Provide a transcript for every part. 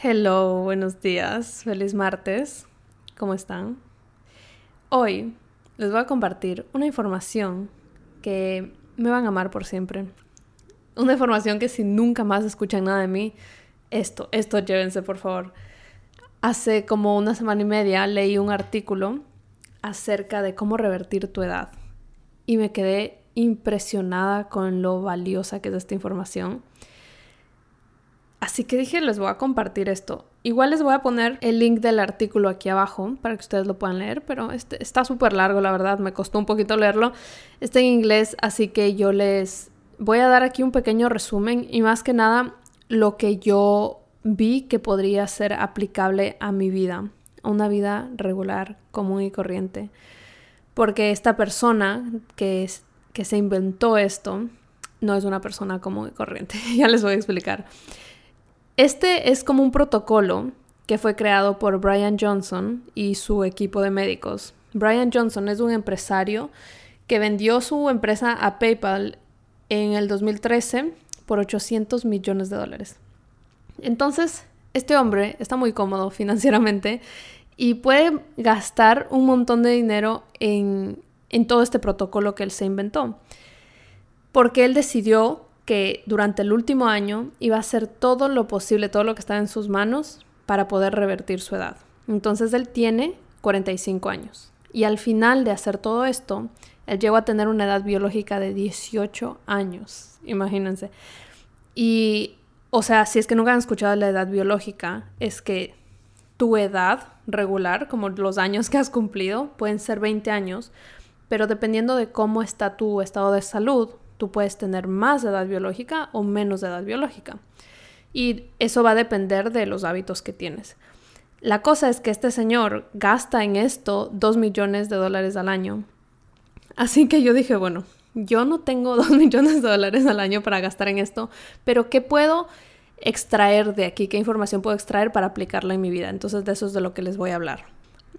Hello, buenos días, feliz martes, ¿cómo están? Hoy les voy a compartir una información que me van a amar por siempre. Una información que si nunca más escuchan nada de mí, esto, esto llévense por favor. Hace como una semana y media leí un artículo acerca de cómo revertir tu edad y me quedé impresionada con lo valiosa que es esta información. Así que dije, les voy a compartir esto. Igual les voy a poner el link del artículo aquí abajo para que ustedes lo puedan leer, pero este, está súper largo, la verdad, me costó un poquito leerlo. Está en inglés, así que yo les voy a dar aquí un pequeño resumen y más que nada lo que yo vi que podría ser aplicable a mi vida, a una vida regular, común y corriente. Porque esta persona que, que se inventó esto no es una persona común y corriente, ya les voy a explicar. Este es como un protocolo que fue creado por Brian Johnson y su equipo de médicos. Brian Johnson es un empresario que vendió su empresa a PayPal en el 2013 por 800 millones de dólares. Entonces, este hombre está muy cómodo financieramente y puede gastar un montón de dinero en, en todo este protocolo que él se inventó. Porque él decidió que durante el último año iba a hacer todo lo posible, todo lo que estaba en sus manos para poder revertir su edad. Entonces él tiene 45 años. Y al final de hacer todo esto, él llegó a tener una edad biológica de 18 años. Imagínense. Y, o sea, si es que nunca han escuchado la edad biológica, es que tu edad regular, como los años que has cumplido, pueden ser 20 años, pero dependiendo de cómo está tu estado de salud, Tú puedes tener más edad biológica o menos edad biológica. Y eso va a depender de los hábitos que tienes. La cosa es que este señor gasta en esto 2 millones de dólares al año. Así que yo dije, bueno, yo no tengo 2 millones de dólares al año para gastar en esto, pero ¿qué puedo extraer de aquí? ¿Qué información puedo extraer para aplicarla en mi vida? Entonces de eso es de lo que les voy a hablar.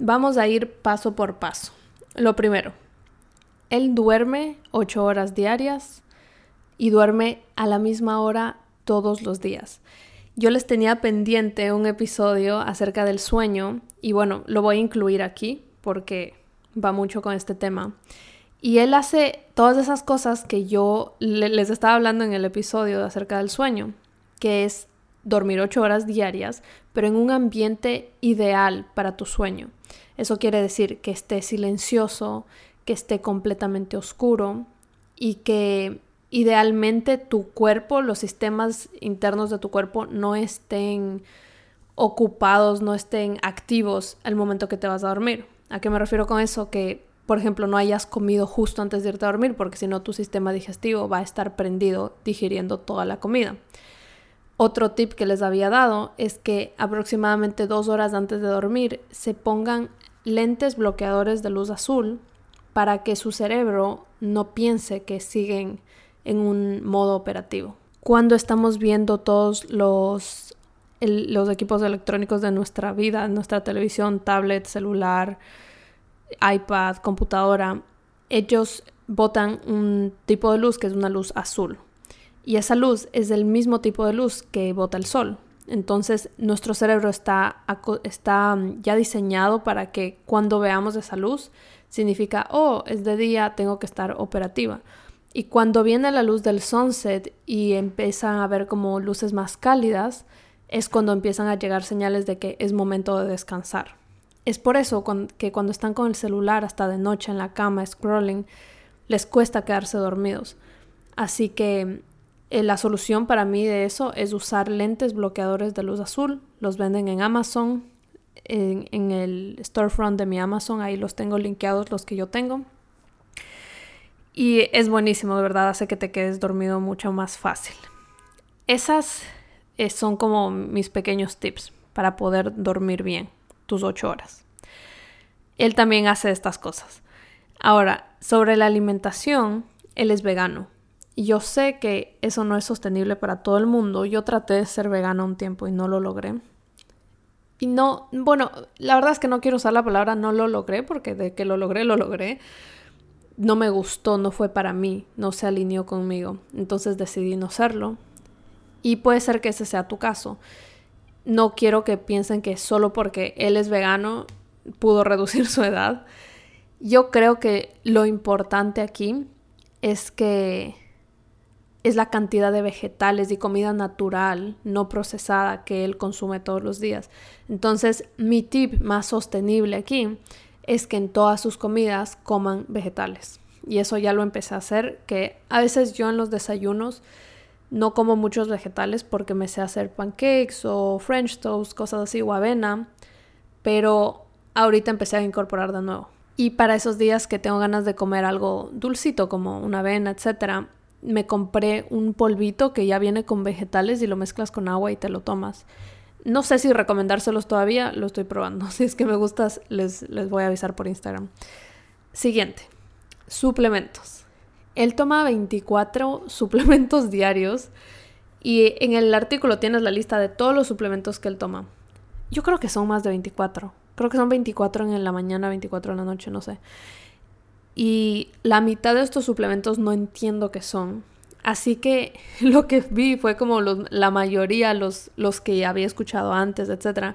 Vamos a ir paso por paso. Lo primero, él duerme ocho horas diarias y duerme a la misma hora todos los días. Yo les tenía pendiente un episodio acerca del sueño y bueno, lo voy a incluir aquí porque va mucho con este tema. Y él hace todas esas cosas que yo les estaba hablando en el episodio acerca del sueño, que es dormir ocho horas diarias, pero en un ambiente ideal para tu sueño. Eso quiere decir que esté silencioso, que esté completamente oscuro y que idealmente tu cuerpo, los sistemas internos de tu cuerpo no estén ocupados, no estén activos al momento que te vas a dormir. ¿A qué me refiero con eso? Que, por ejemplo, no hayas comido justo antes de irte a dormir, porque si no tu sistema digestivo va a estar prendido digiriendo toda la comida. Otro tip que les había dado es que aproximadamente dos horas antes de dormir se pongan lentes bloqueadores de luz azul para que su cerebro no piense que siguen en un modo operativo. Cuando estamos viendo todos los, los equipos electrónicos de nuestra vida, nuestra televisión, tablet, celular, iPad, computadora, ellos botan un tipo de luz que es una luz azul. Y esa luz es el mismo tipo de luz que bota el sol. Entonces nuestro cerebro está, está ya diseñado para que cuando veamos esa luz significa, oh, es de día, tengo que estar operativa. Y cuando viene la luz del sunset y empiezan a ver como luces más cálidas, es cuando empiezan a llegar señales de que es momento de descansar. Es por eso que cuando están con el celular hasta de noche en la cama scrolling, les cuesta quedarse dormidos. Así que eh, la solución para mí de eso es usar lentes bloqueadores de luz azul. Los venden en Amazon, en, el storefront de mi Amazon, ahí los tengo linkeados los que yo tengo. Y es buenísimo, de verdad, hace que te quedes dormido mucho más fácil. Esas eh, son como mis pequeños tips para poder dormir bien tus ocho horas. Él también hace estas cosas. Ahora, sobre la alimentación, él es vegano. Yo sé que eso no es sostenible para todo el mundo. Yo traté de ser vegano un tiempo y no lo logré. Y no, bueno, la verdad es que no quiero usar la palabra no lo logré, porque de que lo logré, lo logré. No me gustó, no fue para mí, no se alineó conmigo. Entonces decidí no serlo. Y puede ser que ese sea tu caso. no quiero que piensen que solo porque él es vegano pudo reducir su edad. Yo creo que lo importante aquí es que es la cantidad de vegetales y comida natural, no procesada, que él consume todos los días. Entonces, mi tip más sostenible aquí es que en todas sus comidas coman vegetales. Y eso ya lo empecé a hacer, que a veces yo en los desayunos no como muchos vegetales porque me sé hacer pancakes o french toast, cosas así, o avena, pero ahorita empecé a incorporar de nuevo. Y para esos días que tengo ganas de comer algo dulcito como una avena, etcétera, me compré un polvito que ya viene con vegetales y lo mezclas con agua y te lo tomas. No sé si recomendárselos todavía, lo estoy probando. Si es que me gustas, les, les voy a avisar por Instagram. Siguiente, suplementos. Él toma 24 suplementos diarios y en el artículo tienes la lista de todos los suplementos que él toma. Yo creo que son más de 24. Creo que son 24 en la mañana, 24 en la noche, no sé. Y la mitad de estos suplementos no entiendo qué son. Así que lo que vi fue como la mayoría, los, los que había escuchado antes, etc.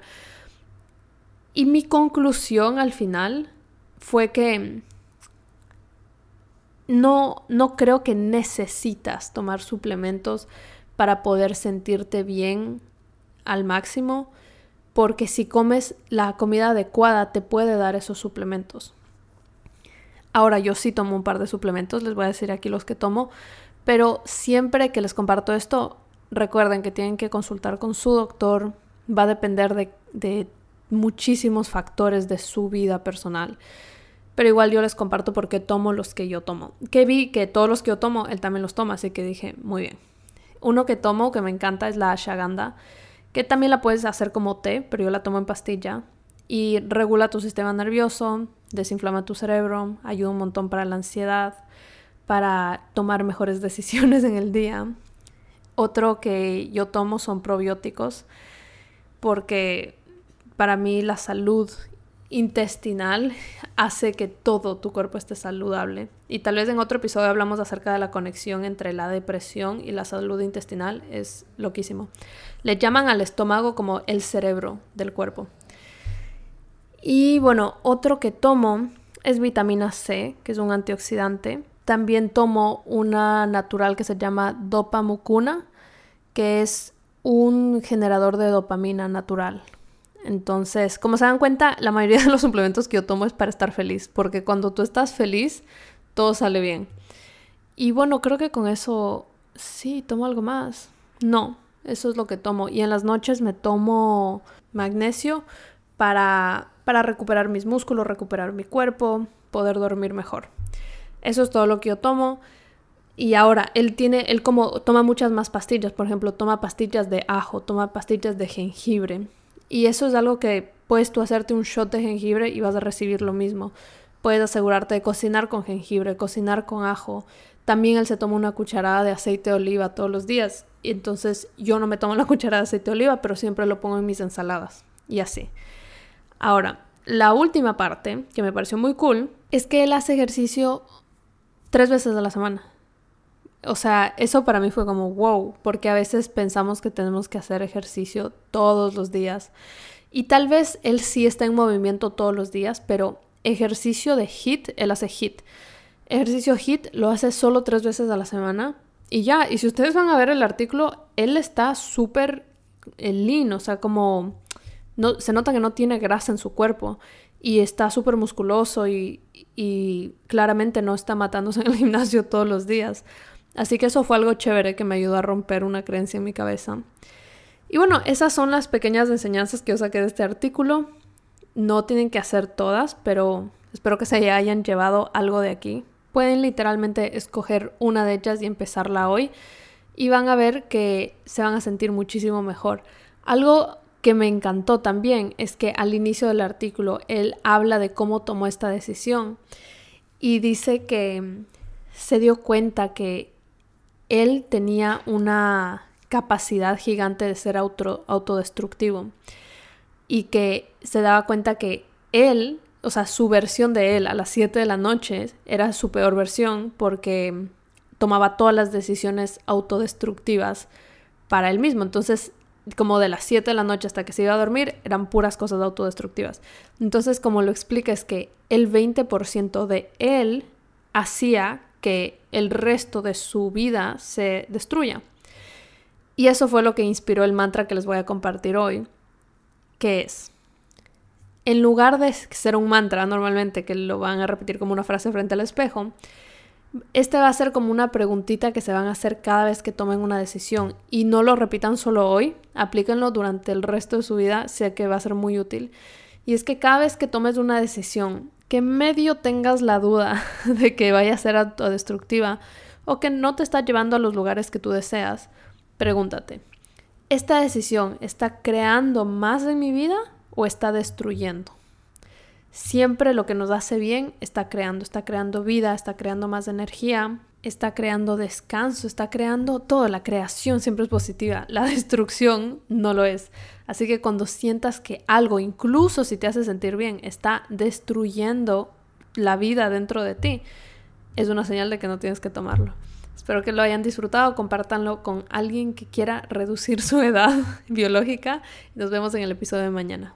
Y mi conclusión al final fue que no, no creo que necesitas tomar suplementos para poder sentirte bien al máximo, porque si comes la comida adecuada te puede dar esos suplementos. Ahora yo sí tomo un par de suplementos, les voy a decir aquí los que tomo, pero siempre que les comparto esto, recuerden que tienen que consultar con su doctor, va a depender de, de muchísimos factores de su vida personal. Pero igual yo les comparto porque tomo los que yo tomo. Que vi que todos los que yo tomo, él también los toma, así que dije, muy bien. Uno que tomo que me encanta es la ashwagandha, que también la puedes hacer como té, pero yo la tomo en pastilla y regula tu sistema nervioso, desinflama tu cerebro, ayuda un montón para la ansiedad, para tomar mejores decisiones en el día. Otro que yo tomo son probióticos porque para mí la salud intestinal hace que todo tu cuerpo esté saludable. Y tal vez en otro episodio hablamos acerca de la conexión entre la depresión y la salud intestinal. Es loquísimo. Le llaman al estómago como el cerebro del cuerpo. Y bueno, otro que tomo es vitamina C, que es un antioxidante. También tomo una natural que se llama dopamucuna, que es un generador de dopamina natural. Entonces, como se dan cuenta, la mayoría de los suplementos que yo tomo es para estar feliz, porque cuando tú estás feliz, todo sale bien. Y bueno, creo que con eso sí, tomo algo más. No, eso es lo que tomo. Y en las noches me tomo magnesio para para recuperar mis músculos, recuperar mi cuerpo, poder dormir mejor. Eso es todo lo que yo tomo. Y ahora, él tiene, él como toma muchas más pastillas, por ejemplo, toma pastillas de ajo, toma pastillas de jengibre. Y eso es algo que puedes tú hacerte un shot de jengibre y vas a recibir lo mismo. Puedes asegurarte de cocinar con jengibre, cocinar con ajo. También él se toma una cucharada de aceite de oliva todos los días. Y entonces yo no me tomo la cucharada de aceite de oliva, pero siempre lo pongo en mis ensaladas. Y así. Ahora, la última parte, que me pareció muy cool, es que él hace ejercicio tres veces a la semana. O sea, eso para mí fue como wow, porque a veces pensamos que tenemos que hacer ejercicio todos los días. Y tal vez él sí está en movimiento todos los días, pero ejercicio de HIT, él hace HIT. Ejercicio HIT lo hace solo tres veces a la semana y ya. Y si ustedes van a ver el artículo, él está súper eh, lean, o sea, como se nota que no tiene grasa en su cuerpo y está súper musculoso y, y, claramente no está matándose en el gimnasio todos los días. Así que eso fue algo chévere que me ayudó a romper una creencia en mi cabeza. Y bueno, esas son las pequeñas enseñanzas que yo saqué de este artículo. No tienen que hacer todas, pero espero que se hayan llevado algo de aquí. Pueden literalmente escoger una de ellas y empezarla hoy y van a ver que se van a sentir muchísimo mejor. Algo que me encantó también es que al inicio del artículo él habla de cómo tomó esta decisión y dice que se dio cuenta que él tenía una capacidad gigante de ser autodestructivo y que se daba cuenta que él, o sea, su versión de él a las 7 de la noche era su peor versión porque tomaba todas las decisiones autodestructivas para él mismo. Entonces como de las 7 de la noche hasta que se iba a dormir, eran puras cosas autodestructivas. Entonces, como lo explica, es que el 20% de él hacía que el resto de su vida se destruya. Y eso fue lo que inspiró el mantra que les voy a compartir hoy, que es, en lugar de ser un mantra normalmente que lo van a repetir como una frase frente al espejo, este va a ser como una preguntita que se van a hacer cada vez que tomen una decisión y no lo repitan solo hoy, aplíquenlo durante el resto de su vida, sé que va a ser muy útil. Y es que cada vez que tomes una decisión, que medio tengas la duda de que vaya a ser autodestructiva o que no te está llevando a los lugares que tú deseas, pregúntate, ¿esta decisión está creando más en mi vida o está destruyendo? Siempre lo que nos hace bien está creando, está creando vida, está creando más energía, está creando descanso, está creando todo. La creación siempre es positiva, la destrucción no lo es. Así que cuando sientas que algo, incluso si te hace sentir bien, está destruyendo la vida dentro de ti, es una señal de que no tienes que tomarlo. Espero que lo hayan disfrutado, compártanlo con alguien que quiera reducir su edad biológica. Nos vemos en el episodio de mañana.